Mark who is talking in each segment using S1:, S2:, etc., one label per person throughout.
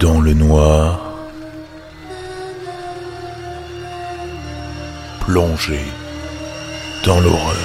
S1: dans le noir, plongé dans l'horreur.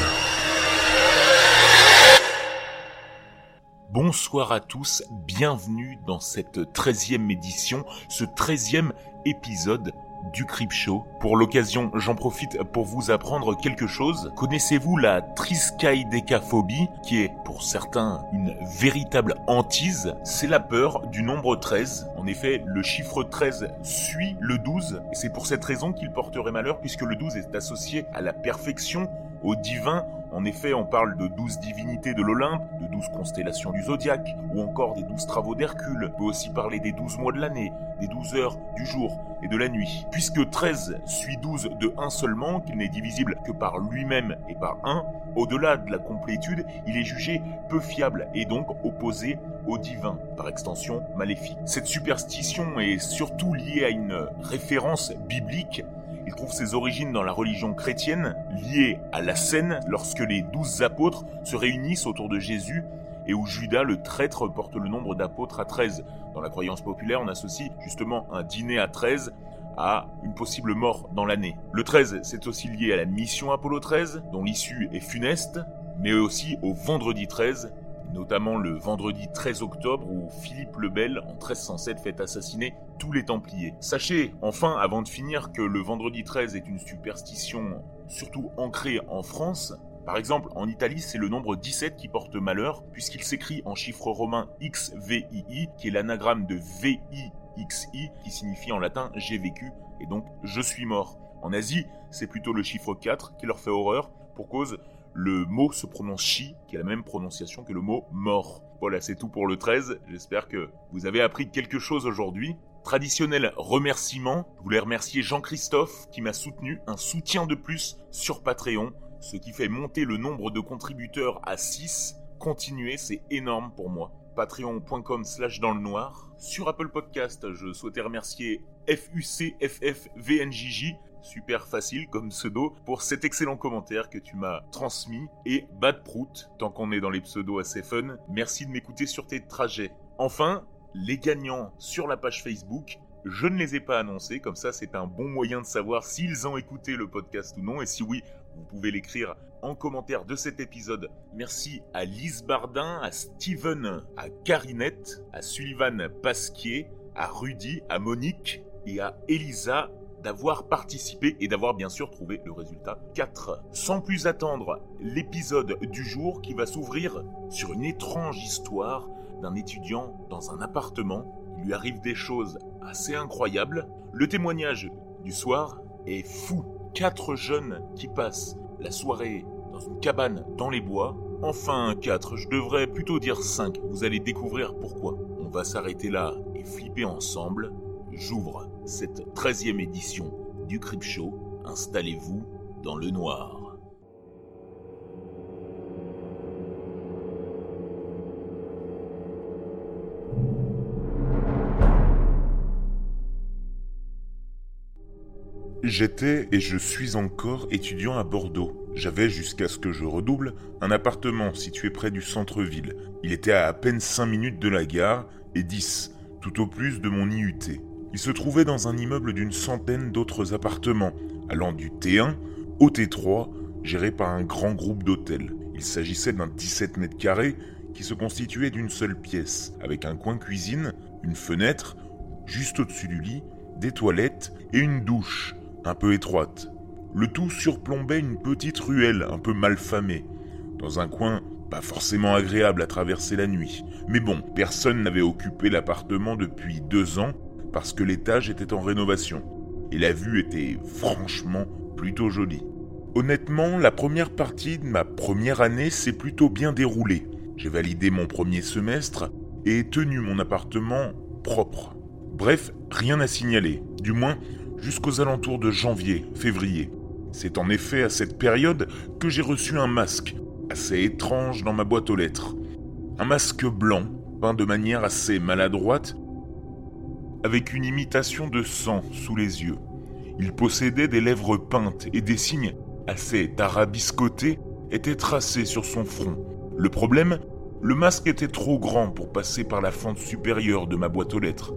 S1: Bonsoir à tous, bienvenue dans cette treizième édition, ce treizième épisode du Crip Show. Pour l'occasion, j'en profite pour vous apprendre quelque chose. Connaissez-vous la triskaïdécaphobie, qui est pour certains une véritable hantise? C'est la peur du nombre 13. En effet, le chiffre 13 suit le 12, et c'est pour cette raison qu'il porterait malheur, puisque le 12 est associé à la perfection, au divin, en effet, on parle de douze divinités de l'Olympe, de douze constellations du zodiaque, ou encore des douze travaux d'Hercule. On peut aussi parler des douze mois de l'année, des douze heures du jour et de la nuit. Puisque 13 suit 12 de 1 seulement, qu'il n'est divisible que par lui-même et par 1, au-delà de la complétude, il est jugé peu fiable et donc opposé au divin, par extension maléfique. Cette superstition est surtout liée à une référence biblique il trouve ses origines dans la religion chrétienne, liée à la scène lorsque les douze apôtres se réunissent autour de Jésus et où Judas le traître porte le nombre d'apôtres à 13. Dans la croyance populaire, on associe justement un dîner à 13 à une possible mort dans l'année. Le 13, c'est aussi lié à la mission Apollo 13, dont l'issue est funeste, mais aussi au vendredi 13, notamment le vendredi 13 octobre où Philippe le Bel, en 1307, fait assassiner tous les Templiers. Sachez, enfin, avant de finir, que le vendredi 13 est une superstition surtout ancrée en France. Par exemple, en Italie, c'est le nombre 17 qui porte malheur, puisqu'il s'écrit en chiffre romain XVII, qui est l'anagramme de VIXI, qui signifie en latin j'ai vécu, et donc je suis mort. En Asie, c'est plutôt le chiffre 4 qui leur fait horreur, pour cause le mot se prononce chi, qui a la même prononciation que le mot mort. Voilà, c'est tout pour le 13. J'espère que vous avez appris quelque chose aujourd'hui. Traditionnel remerciement, je voulais remercier Jean-Christophe qui m'a soutenu, un soutien de plus sur Patreon, ce qui fait monter le nombre de contributeurs à 6. Continuez, c'est énorme pour moi. Patreon.com slash dans le noir. Sur Apple Podcast, je souhaitais remercier FUCFFVNJJ super facile comme pseudo, pour cet excellent commentaire que tu m'as transmis. Et Bad Prout, tant qu'on est dans les pseudos assez fun, merci de m'écouter sur tes trajets. Enfin, les gagnants sur la page Facebook, je ne les ai pas annoncés, comme ça c'est un bon moyen de savoir s'ils ont écouté le podcast ou non, et si oui, vous pouvez l'écrire en commentaire de cet épisode. Merci à Lise Bardin, à Steven, à Carinette, à Sullivan Pasquier, à Rudy, à Monique et à Elisa d'avoir participé et d'avoir bien sûr trouvé le résultat 4. Sans plus attendre, l'épisode du jour qui va s'ouvrir sur une étrange histoire d'un étudiant dans un appartement. Il lui arrive des choses assez incroyables. Le témoignage du soir est fou. Quatre jeunes qui passent la soirée dans une cabane dans les bois. Enfin, quatre, je devrais plutôt dire cinq. Vous allez découvrir pourquoi. On va s'arrêter là et flipper ensemble. J'ouvre cette treizième édition du Crip Show. Installez-vous dans le noir. J'étais et je suis encore étudiant à Bordeaux. J'avais, jusqu'à ce que je redouble, un appartement situé près du centre-ville. Il était à à peine 5 minutes de la gare et 10, tout au plus, de mon IUT. Il se trouvait dans un immeuble d'une centaine d'autres appartements, allant du T1 au T3, géré par un grand groupe d'hôtels. Il s'agissait d'un 17 mètres carrés qui se constituait d'une seule pièce, avec un coin cuisine, une fenêtre, juste au-dessus du lit, des toilettes et une douche, un peu étroite. Le tout surplombait une petite ruelle un peu malfamée, dans un coin pas forcément agréable à traverser la nuit. Mais bon, personne n'avait occupé l'appartement depuis deux ans parce que l'étage était en rénovation, et la vue était franchement plutôt jolie. Honnêtement, la première partie de ma première année s'est plutôt bien déroulée. J'ai validé mon premier semestre et tenu mon appartement propre. Bref, rien à signaler, du moins jusqu'aux alentours de janvier, février. C'est en effet à cette période que j'ai reçu un masque, assez étrange dans ma boîte aux lettres. Un masque blanc, peint de manière assez maladroite avec une imitation de sang sous les yeux. Il possédait des lèvres peintes et des signes assez tarabiscotés étaient tracés sur son front. Le problème, le masque était trop grand pour passer par la fente supérieure de ma boîte aux lettres.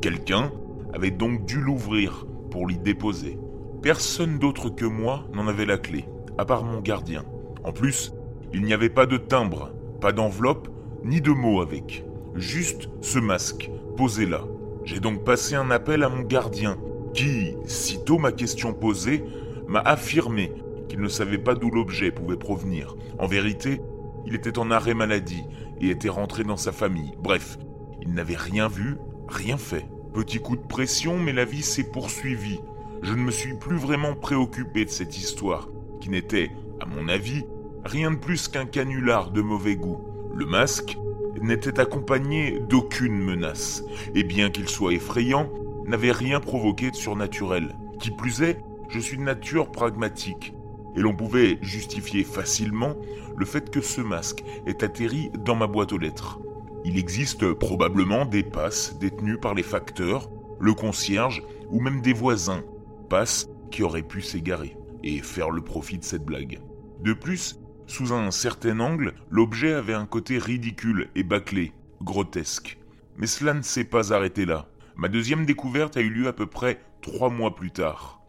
S1: Quelqu'un avait donc dû l'ouvrir pour l'y déposer. Personne d'autre que moi n'en avait la clé, à part mon gardien. En plus, il n'y avait pas de timbre, pas d'enveloppe, ni de mots avec. Juste ce masque, posé là. J'ai donc passé un appel à mon gardien, qui, sitôt ma question posée, m'a affirmé qu'il ne savait pas d'où l'objet pouvait provenir. En vérité, il était en arrêt maladie et était rentré dans sa famille. Bref, il n'avait rien vu, rien fait. Petit coup de pression, mais la vie s'est poursuivie. Je ne me suis plus vraiment préoccupé de cette histoire, qui n'était, à mon avis, rien de plus qu'un canular de mauvais goût. Le masque n'était accompagné d'aucune menace, et bien qu'il soit effrayant, n'avait rien provoqué de surnaturel. Qui plus est, je suis de nature pragmatique, et l'on pouvait justifier facilement le fait que ce masque ait atterri dans ma boîte aux lettres. Il existe probablement des passes détenues par les facteurs, le concierge ou même des voisins, passes qui auraient pu s'égarer et faire le profit de cette blague. De plus, sous un certain angle, l'objet avait un côté ridicule et bâclé, grotesque. Mais cela ne s'est pas arrêté là. Ma deuxième découverte a eu lieu à peu près trois mois plus tard.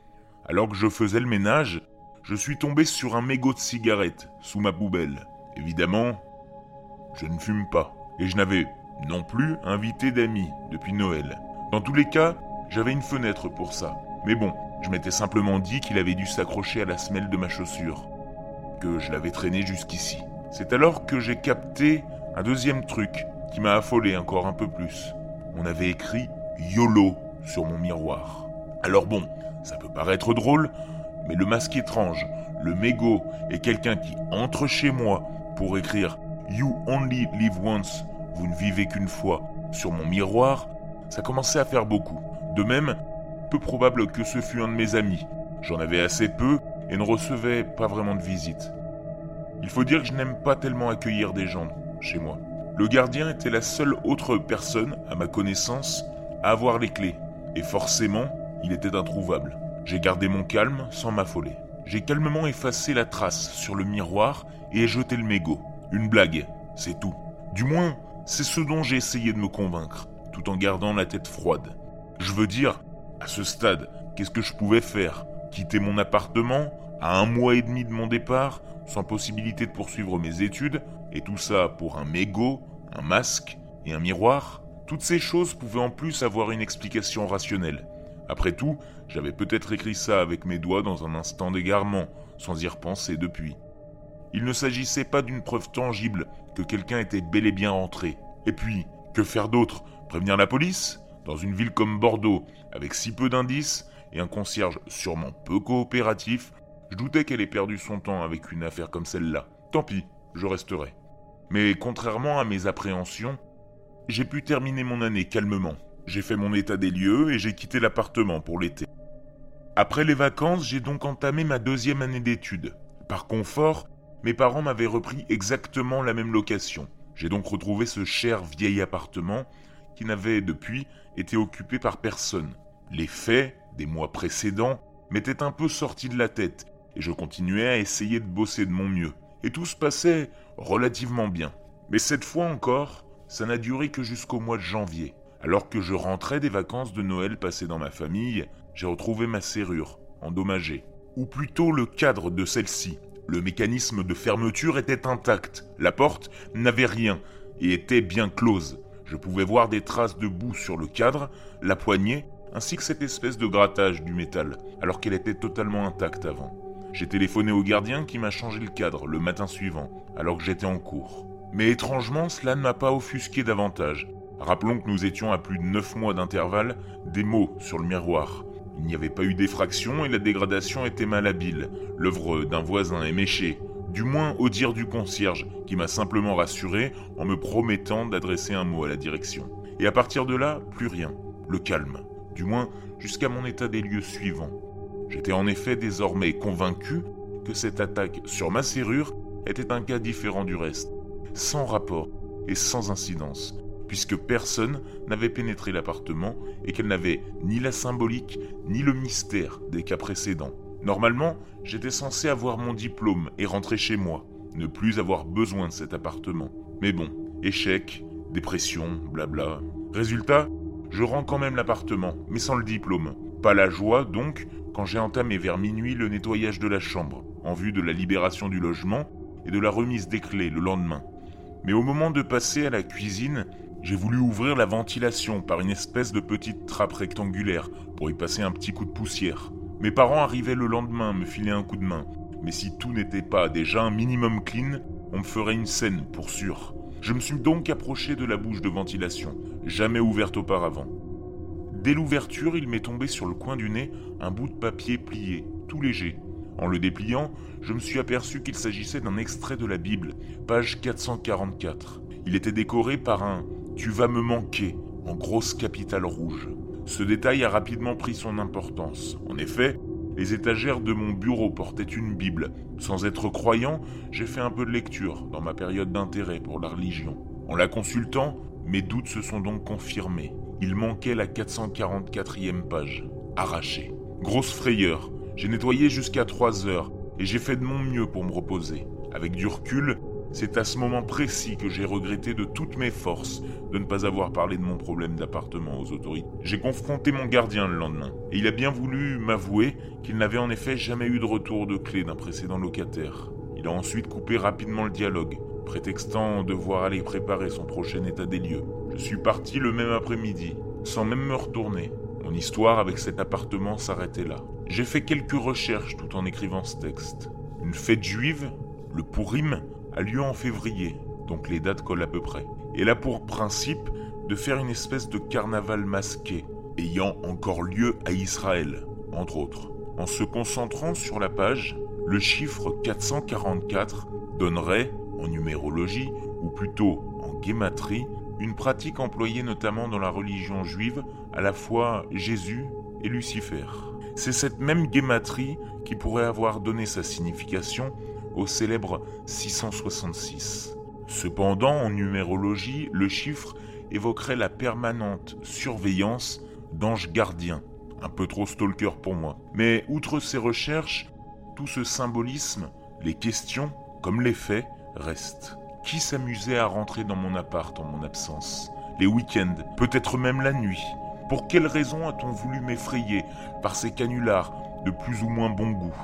S1: Alors que je faisais le ménage, je suis tombé sur un mégot de cigarette sous ma poubelle. Évidemment, je ne fume pas et je n'avais non plus invité d'amis depuis Noël. Dans tous les cas, j'avais une fenêtre pour ça. Mais bon, je m'étais simplement dit qu'il avait dû s'accrocher à la semelle de ma chaussure, que je l'avais traîné jusqu'ici. C'est alors que j'ai capté un deuxième truc qui m'a affolé encore un peu plus. On avait écrit YOLO sur mon miroir. Alors bon, ça peut paraître drôle, mais le masque étrange, le mégot et quelqu'un qui entre chez moi pour écrire You only live once, vous ne vivez qu'une fois, sur mon miroir, ça commençait à faire beaucoup. De même, peu probable que ce fût un de mes amis. J'en avais assez peu et ne recevais pas vraiment de visite. Il faut dire que je n'aime pas tellement accueillir des gens chez moi. Le gardien était la seule autre personne, à ma connaissance, à avoir les clés. Et forcément, il était introuvable. J'ai gardé mon calme sans m'affoler. J'ai calmement effacé la trace sur le miroir et jeté le mégot. Une blague, c'est tout. Du moins, c'est ce dont j'ai essayé de me convaincre, tout en gardant la tête froide. Je veux dire, à ce stade, qu'est-ce que je pouvais faire? Quitter mon appartement, à un mois et demi de mon départ, sans possibilité de poursuivre mes études, et tout ça pour un mégot, un masque et un miroir Toutes ces choses pouvaient en plus avoir une explication rationnelle. Après tout, j'avais peut-être écrit ça avec mes doigts dans un instant d'égarement, sans y repenser depuis. Il ne s'agissait pas d'une preuve tangible que quelqu'un était bel et bien rentré. Et puis, que faire d'autre? Prévenir la police? Dans une ville comme Bordeaux, avec si peu d'indices, et un concierge sûrement peu coopératif, je doutais qu'elle ait perdu son temps avec une affaire comme celle-là. Tant pis, je resterai. Mais contrairement à mes appréhensions, j'ai pu terminer mon année calmement, j'ai fait mon état des lieux et j'ai quitté l'appartement pour l'été. Après les vacances, j'ai donc entamé ma deuxième année d'études. Par confort, mes parents m'avaient repris exactement la même location. J'ai donc retrouvé ce cher vieil appartement qui n'avait depuis été occupé par personne. Les faits des mois précédents m'étaient un peu sortis de la tête et je continuais à essayer de bosser de mon mieux. Et tout se passait relativement bien. Mais cette fois encore, ça n'a duré que jusqu'au mois de janvier. Alors que je rentrais des vacances de Noël passées dans ma famille, j'ai retrouvé ma serrure, endommagée. Ou plutôt le cadre de celle-ci. Le mécanisme de fermeture était intact, la porte n'avait rien et était bien close. Je pouvais voir des traces de boue sur le cadre, la poignée, ainsi que cette espèce de grattage du métal, alors qu'elle était totalement intacte avant. J'ai téléphoné au gardien qui m'a changé le cadre le matin suivant, alors que j'étais en cours. Mais étrangement, cela ne m'a pas offusqué davantage. Rappelons que nous étions à plus de 9 mois d'intervalle des mots sur le miroir. Il n'y avait pas eu d'effraction et la dégradation était malhabile. L'œuvre d'un voisin éméché, du moins au dire du concierge, qui m'a simplement rassuré en me promettant d'adresser un mot à la direction. Et à partir de là, plus rien. Le calme. Du moins jusqu'à mon état des lieux suivant. J'étais en effet désormais convaincu que cette attaque sur ma serrure était un cas différent du reste, sans rapport et sans incidence, puisque personne n'avait pénétré l'appartement et qu'elle n'avait ni la symbolique ni le mystère des cas précédents. Normalement, j'étais censé avoir mon diplôme et rentrer chez moi, ne plus avoir besoin de cet appartement. Mais bon, échec, dépression, blabla. Résultat, Je rends quand même l'appartement, mais sans le diplôme. Pas la joie, donc, quand j'ai entamé vers minuit le nettoyage de la chambre, en vue de la libération du logement et de la remise des clés le lendemain. Mais au moment de passer à la cuisine, j'ai voulu ouvrir la ventilation par une espèce de petite trappe rectangulaire pour y passer un petit coup de poussière. Mes parents arrivaient le lendemain me filer un coup de main, mais si tout n'était pas déjà un minimum clean, on me ferait une scène pour sûr. Je me suis donc approché de la bouche de ventilation, jamais ouverte auparavant. Dès l'ouverture, il m'est tombé sur le coin du nez un bout de papier plié, tout léger. En le dépliant, je me suis aperçu qu'il s'agissait d'un extrait de la Bible, page 444. Il était décoré par un Tu vas me manquer en grosse capitale rouge. Ce détail a rapidement pris son importance. En effet, les étagères de mon bureau portaient une Bible. Sans être croyant, j'ai fait un peu de lecture dans ma période d'intérêt pour la religion. En la consultant, mes doutes se sont donc confirmés. Il manquait la 444e page, arrachée. Grosse frayeur, j'ai nettoyé jusqu'à 3 heures et j'ai fait de mon mieux pour me reposer. Avec du recul, c'est à ce moment précis que j'ai regretté de toutes mes forces de ne pas avoir parlé de mon problème d'appartement aux autorités. J'ai confronté mon gardien le lendemain, et il a bien voulu m'avouer qu'il n'avait en effet jamais eu de retour de clé d'un précédent locataire. Il a ensuite coupé rapidement le dialogue, prétextant devoir aller préparer son prochain état des lieux. Je suis parti le même après-midi, sans même me retourner. Mon histoire avec cet appartement s'arrêtait là. J'ai fait quelques recherches tout en écrivant ce texte. Une fête juive, le Purim, a lieu en février, donc les dates collent à peu près. Elle a pour principe de faire une espèce de carnaval masqué, ayant encore lieu à Israël, entre autres. En se concentrant sur la page, le chiffre 444 donnerait, en numérologie, ou plutôt en guématrie, une pratique employée notamment dans la religion juive, à la fois Jésus et Lucifer. C'est cette même guématrie qui pourrait avoir donné sa signification au célèbre 666. Cependant, en numérologie, le chiffre évoquerait la permanente surveillance d'anges gardiens. Un peu trop stalker pour moi. Mais outre ces recherches, tout ce symbolisme, les questions, comme les faits, restent. Qui s'amusait à rentrer dans mon appart en mon absence? Les week-ends, peut-être même la nuit. Pour quelle raison a-t-on voulu m'effrayer par ces canulars de plus ou moins bon goût?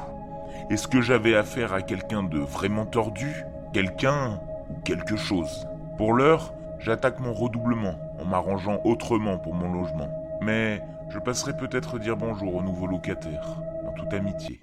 S1: Est-ce que j'avais affaire à quelqu'un de vraiment tordu? Quelqu'un ou quelque chose? Pour l'heure, j'attaque mon redoublement en m'arrangeant autrement pour mon logement. Mais je passerai peut-être dire bonjour au nouveau locataire, en toute amitié.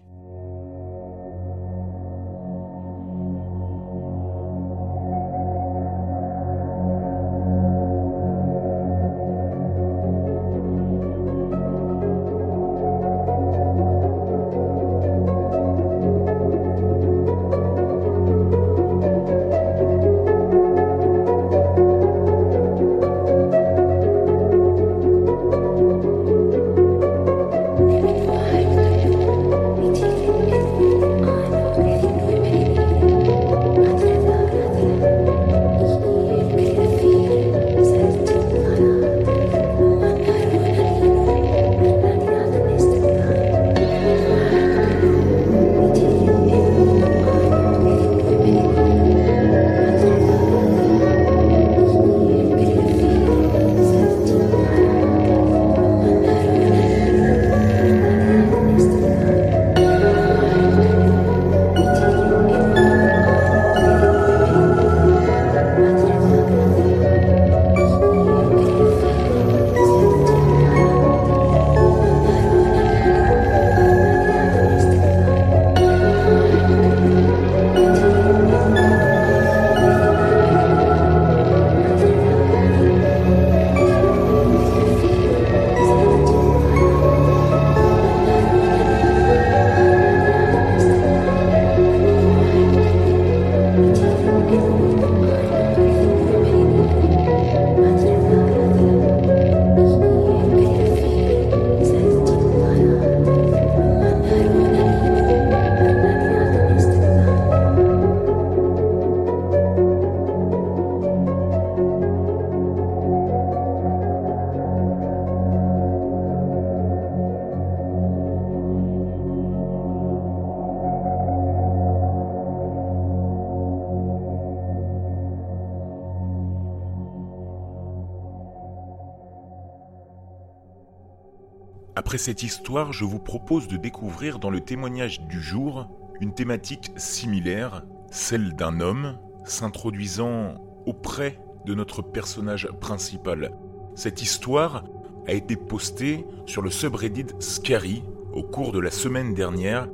S1: Après cette histoire, je vous propose de découvrir dans le témoignage du jour une thématique similaire, celle d'un homme s'introduisant auprès de notre personnage principal. Cette histoire a été postée sur le subreddit Scary au cours de la semaine dernière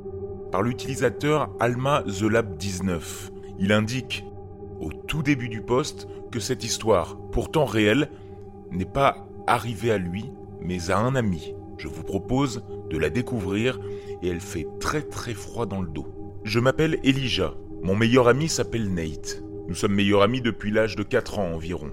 S1: par l'utilisateur Alma The Lab 19. Il indique au tout début du post que cette histoire, pourtant réelle, n'est pas arrivée à lui, mais à un ami. Je vous propose de la découvrir et elle fait très très froid dans le dos. Je m'appelle Elijah. Mon meilleur ami s'appelle Nate. Nous sommes meilleurs amis depuis l'âge de 4 ans environ.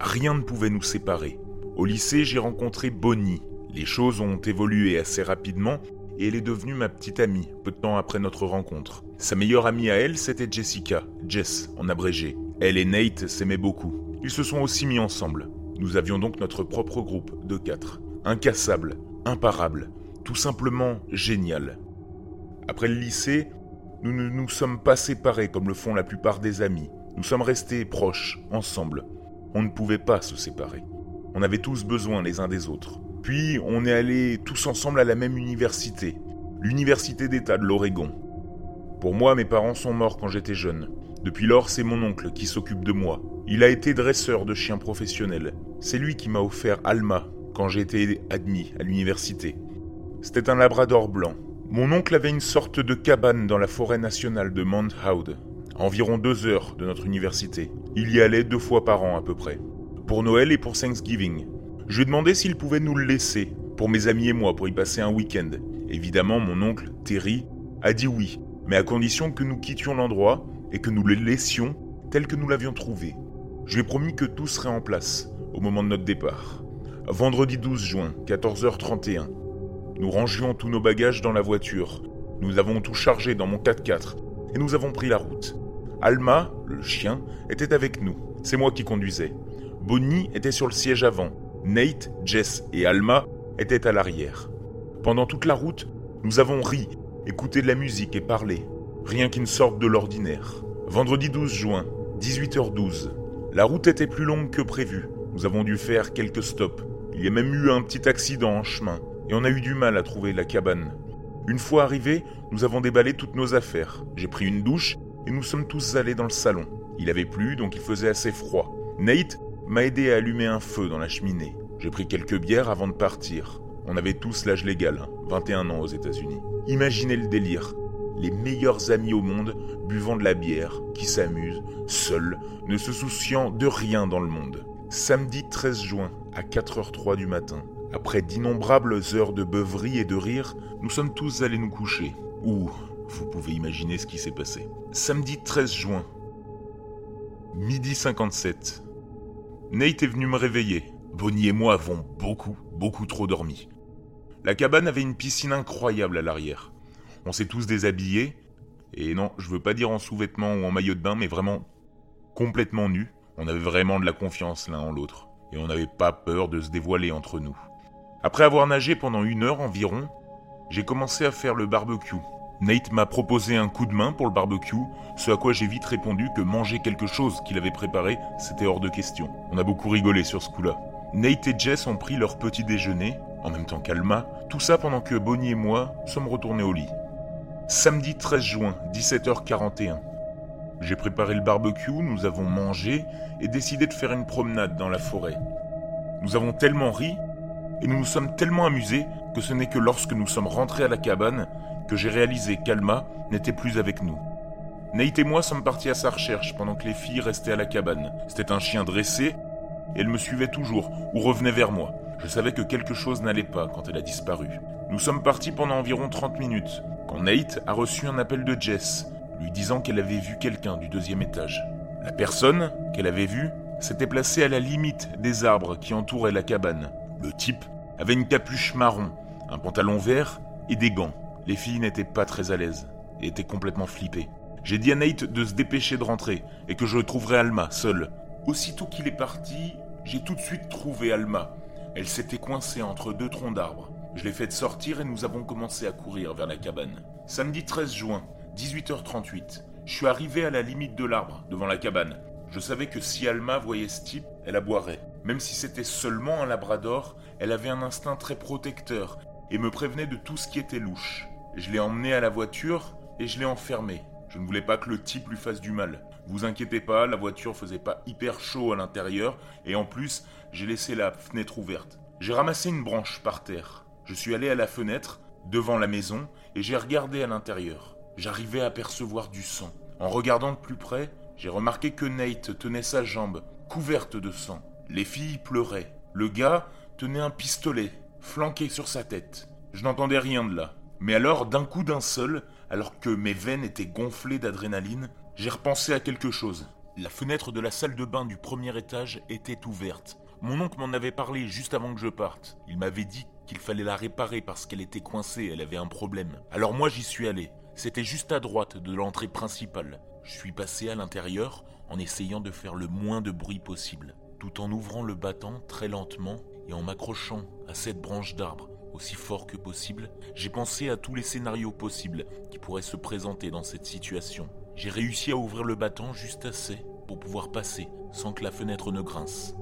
S1: Rien ne pouvait nous séparer. Au lycée, j'ai rencontré Bonnie. Les choses ont évolué assez rapidement et elle est devenue ma petite amie peu de temps après notre rencontre. Sa meilleure amie à elle, c'était Jessica, Jess en abrégé. Elle et Nate s'aimaient beaucoup. Ils se sont aussi mis ensemble. Nous avions donc notre propre groupe de quatre. Incassable, imparable, tout simplement génial. Après le lycée, nous ne nous sommes pas séparés comme le font la plupart des amis. Nous sommes restés proches, ensemble. On ne pouvait pas se séparer. On avait tous besoin les uns des autres. Puis on est allés tous ensemble à la même université, l'université d'État de l'Oregon. Pour moi, mes parents sont morts quand j'étais jeune. Depuis lors, c'est mon oncle qui s'occupe de moi. Il a été dresseur de chiens professionnels. C'est lui qui m'a offert Alma quand j'ai été admis à l'université. C'était un labrador blanc, mon oncle avait une sorte de cabane dans la forêt nationale de Mount Howe, à environ deux heures de notre université. Il y allait deux fois par an à peu près, pour Noël et pour Thanksgiving. Je lui ai demandé s'il pouvait nous le laisser, pour mes amis et moi, pour y passer un week-end. Évidemment, mon oncle, Terry, a dit oui, mais à condition que nous quittions l'endroit et que nous le laissions tel que nous l'avions trouvé. Je lui ai promis que tout serait en place au moment de notre départ. Vendredi 12 juin, 14h31, nous rangions tous nos bagages dans la voiture. Nous avons tout chargé dans mon 4x4 et nous avons pris la route. Alma, le chien, était avec nous. C'est moi qui conduisais. Bonnie était sur le siège avant. Nate, Jess et Alma étaient à l'arrière. Pendant toute la route, nous avons ri, écouté de la musique et parlé. Rien qui ne sorte de l'ordinaire. Vendredi 12 juin, 18h12. La route était plus longue que prévu. Nous avons dû faire quelques stops. Il y a même eu un petit accident en chemin et on a eu du mal à trouver la cabane. Une fois arrivés, nous avons déballé toutes nos affaires. J'ai pris une douche et nous sommes tous allés dans le salon. Il avait plu, donc il faisait assez froid. Nate m'a aidé à allumer un feu dans la cheminée. J'ai pris quelques bières avant de partir. On avait tous l'âge légal, 21 ans aux États-Unis. Imaginez le délire. Les meilleurs amis au monde buvant de la bière, qui s'amusent, seuls, ne se souciant de rien dans le monde. Samedi 13 juin, à 4h03 du matin, après d'innombrables heures de beuverie et de rire, nous sommes tous allés nous coucher. Ouh, vous pouvez imaginer ce qui s'est passé. Samedi 13 juin, midi 57. Nate est venu me réveiller. Bonnie et moi avons beaucoup, beaucoup trop dormi. La cabane avait une piscine incroyable à l'arrière. On s'est tous déshabillés, et non, je veux pas dire en sous-vêtements ou en maillot de bain, mais vraiment complètement nus. On avait vraiment de la confiance l'un en l'autre, et on n'avait pas peur de se dévoiler entre nous. Après avoir nagé pendant une heure environ, j'ai commencé à faire le barbecue. Nate m'a proposé un coup de main pour le barbecue, ce à quoi j'ai vite répondu que manger quelque chose qu'il avait préparé, c'était hors de question. On a beaucoup rigolé sur ce coup-là. Nate et Jess ont pris leur petit déjeuner, en même temps qu'Alma, tout ça pendant que Bonnie et moi sommes retournés au lit. Samedi 13 juin, 17h41. J'ai préparé le barbecue, nous avons mangé et décidé de faire une promenade dans la forêt. Nous avons tellement ri et nous nous sommes tellement amusés que ce n'est que lorsque nous sommes rentrés à la cabane que j'ai réalisé qu'Alma n'était plus avec nous. Nate et moi sommes partis à sa recherche pendant que les filles restaient à la cabane. C'était un chien dressé et elle me suivait toujours ou revenait vers moi. Je savais que quelque chose n'allait pas quand elle a disparu. Nous sommes partis pendant environ 30 minutes quand Nate a reçu un appel de Jess lui disant qu'elle avait vu quelqu'un du deuxième étage. La personne qu'elle avait vue s'était placée à la limite des arbres qui entouraient la cabane. Le type avait une capuche marron, un pantalon vert et des gants. Les filles n'étaient pas très à l'aise et étaient complètement flippées. J'ai dit à Nate de se dépêcher de rentrer et que je trouverais Alma seule. Aussitôt qu'il est parti, j'ai tout de suite trouvé Alma. Elle s'était coincée entre deux troncs d'arbres. Je l'ai fait sortir et nous avons commencé à courir vers la cabane. Samedi 13 juin, 18h38. Je suis arrivé à la limite de l'arbre, devant la cabane. Je savais que si Alma voyait ce type, elle aboierait. Même si c'était seulement un labrador, elle avait un instinct très protecteur et me prévenait de tout ce qui était louche. Je l'ai emmené à la voiture et je l'ai enfermé. Je ne voulais pas que le type lui fasse du mal. Vous inquiétez pas, la voiture faisait pas hyper chaud à l'intérieur et en plus, j'ai laissé la fenêtre ouverte. J'ai ramassé une branche par terre. Je suis allé à la fenêtre, devant la maison, et j'ai regardé à l'intérieur. J'arrivais à percevoir du sang. En regardant de plus près, j'ai remarqué que Nate tenait sa jambe, couverte de sang. Les filles pleuraient. Le gars tenait un pistolet, flanqué sur sa tête. Je n'entendais rien de là. Mais alors, d'un coup d'un seul, alors que mes veines étaient gonflées d'adrénaline, j'ai repensé à quelque chose. La fenêtre de la salle de bain du premier étage était ouverte. Mon oncle m'en avait parlé juste avant que je parte. Il m'avait dit qu'il fallait la réparer parce qu'elle était coincée, elle avait un problème. Alors moi j'y suis allé. C'était juste à droite de l'entrée principale. Je suis passé à l'intérieur en essayant de faire le moins de bruit possible, tout en ouvrant le battant très lentement et en m'accrochant à cette branche d'arbre aussi fort que possible, j'ai pensé à tous les scénarios possibles qui pourraient se présenter dans cette situation. J'ai réussi à ouvrir le battant juste assez pour pouvoir passer sans que la fenêtre ne grince.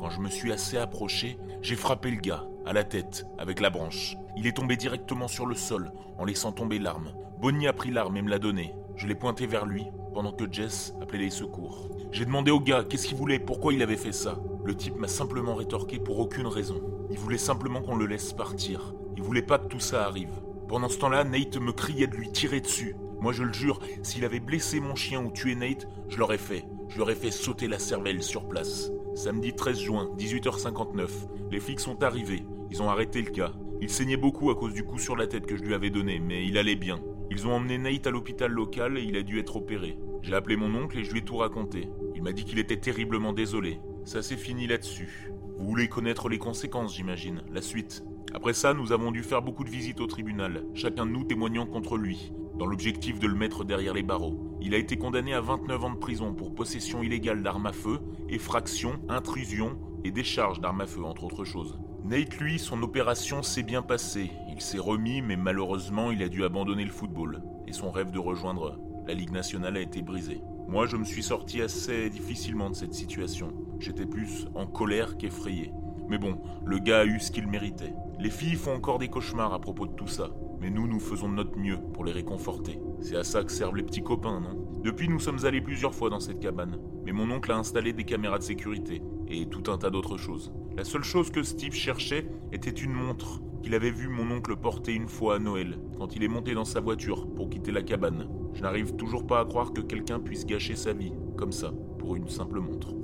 S1: Quand je me suis assez approché, j'ai frappé le gars à la tête avec la branche. Il est tombé directement sur le sol en laissant tomber l'arme. Bonnie a pris l'arme et me l'a donnée. Je l'ai pointé vers lui pendant que Jess appelait les secours. J'ai demandé au gars qu'est-ce qu'il voulait, pourquoi il avait fait ça. Le type m'a simplement rétorqué pour aucune raison. Il voulait simplement qu'on le laisse partir. Il voulait pas que tout ça arrive. Pendant ce temps-là, Nate me criait de lui tirer dessus. Moi, je le jure, s'il avait blessé mon chien ou tué Nate, je l'aurais fait. Je l'aurais fait sauter la cervelle sur place. Samedi 13 juin, 18h59, les flics sont arrivés. Ils ont arrêté le cas. Il saignait beaucoup à cause du coup sur la tête que je lui avais donné, mais il allait bien. Ils ont emmené Nate à l'hôpital local et il a dû être opéré. J'ai appelé mon oncle et je lui ai tout raconté. Il m'a dit qu'il était terriblement désolé. Ça s'est fini là-dessus. Vous voulez connaître les conséquences, j'imagine, la suite. Après ça, nous avons dû faire beaucoup de visites au tribunal, chacun de nous témoignant contre lui, dans l'objectif de le mettre derrière les barreaux. Il a été condamné à 29 ans de prison pour possession illégale d'armes à feu, effraction, intrusion et décharge d'armes à feu, entre autres choses. Nate, lui, son opération s'est bien passée. Il s'est remis, mais malheureusement, il a dû abandonner le football. Et son rêve de rejoindre la Ligue nationale a été brisé. Moi, je me suis sorti assez difficilement de cette situation. J'étais plus en colère qu'effrayé. Mais bon, le gars a eu ce qu'il méritait. Les filles font encore des cauchemars à propos de tout ça. Mais nous, nous faisons de notre mieux pour les réconforter. C'est à ça que servent les petits copains, non? Depuis, nous sommes allés plusieurs fois dans cette cabane. Mais mon oncle a installé des caméras de sécurité et tout un tas d'autres choses. La seule chose que Steve cherchait était une montre qu'il avait vu mon oncle porter une fois à Noël, quand il est monté dans sa voiture pour quitter la cabane. Je n'arrive toujours pas à croire que quelqu'un puisse gâcher sa vie, comme ça, pour une simple montre.